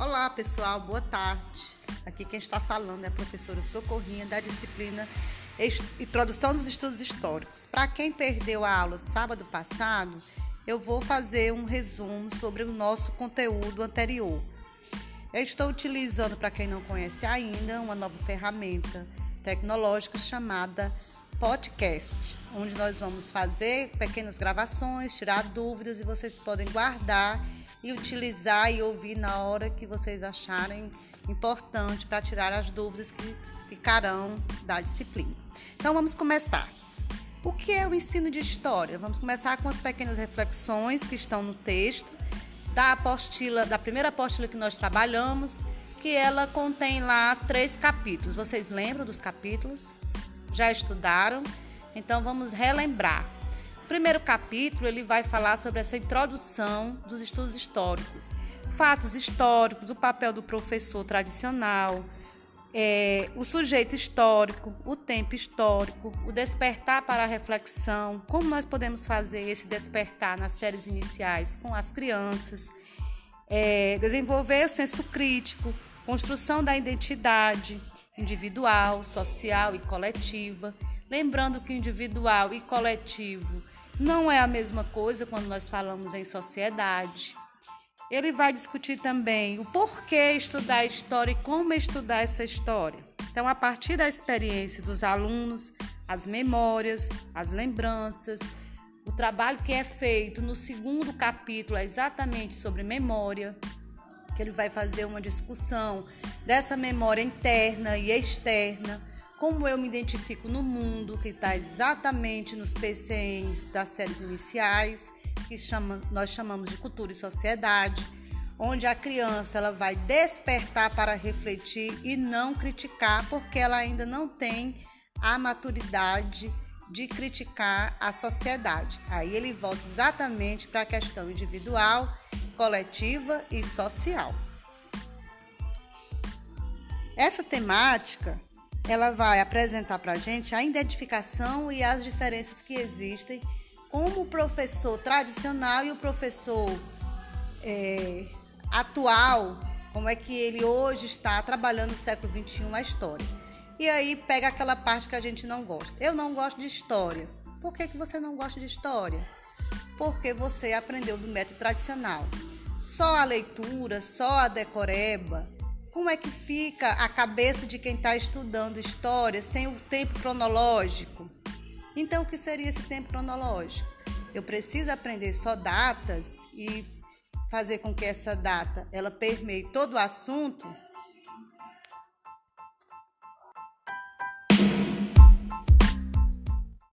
Olá pessoal, boa tarde. Aqui quem está falando é a professora Socorrinha da disciplina Introdução dos Estudos Históricos. Para quem perdeu a aula sábado passado, eu vou fazer um resumo sobre o nosso conteúdo anterior. Eu estou utilizando, para quem não conhece ainda, uma nova ferramenta tecnológica chamada podcast, onde nós vamos fazer pequenas gravações, tirar dúvidas e vocês podem guardar e utilizar e ouvir na hora que vocês acharem importante para tirar as dúvidas que ficarão da disciplina. Então vamos começar. O que é o ensino de história? Vamos começar com as pequenas reflexões que estão no texto da apostila, da primeira apostila que nós trabalhamos, que ela contém lá três capítulos. Vocês lembram dos capítulos? Já estudaram? Então vamos relembrar primeiro capítulo ele vai falar sobre essa introdução dos estudos históricos, fatos históricos, o papel do professor tradicional, é, o sujeito histórico, o tempo histórico, o despertar para a reflexão, como nós podemos fazer esse despertar nas séries iniciais com as crianças, é, desenvolver o senso crítico, construção da identidade individual, social e coletiva. Lembrando que individual e coletivo não é a mesma coisa quando nós falamos em sociedade. Ele vai discutir também o porquê estudar história e como estudar essa história. Então, a partir da experiência dos alunos, as memórias, as lembranças, o trabalho que é feito no segundo capítulo é exatamente sobre memória, que ele vai fazer uma discussão dessa memória interna e externa como eu me identifico no mundo, que está exatamente nos PCNs das séries iniciais, que chama, nós chamamos de cultura e sociedade, onde a criança ela vai despertar para refletir e não criticar, porque ela ainda não tem a maturidade de criticar a sociedade. Aí ele volta exatamente para a questão individual, coletiva e social. Essa temática ela vai apresentar para a gente a identificação e as diferenças que existem como o professor tradicional e o professor é, atual, como é que ele hoje está trabalhando no século XXI a história. E aí pega aquela parte que a gente não gosta. Eu não gosto de história. Por que, que você não gosta de história? Porque você aprendeu do método tradicional. Só a leitura, só a decoreba, como é que fica a cabeça de quem está estudando história sem o tempo cronológico? Então, o que seria esse tempo cronológico? Eu preciso aprender só datas e fazer com que essa data ela permeie todo o assunto?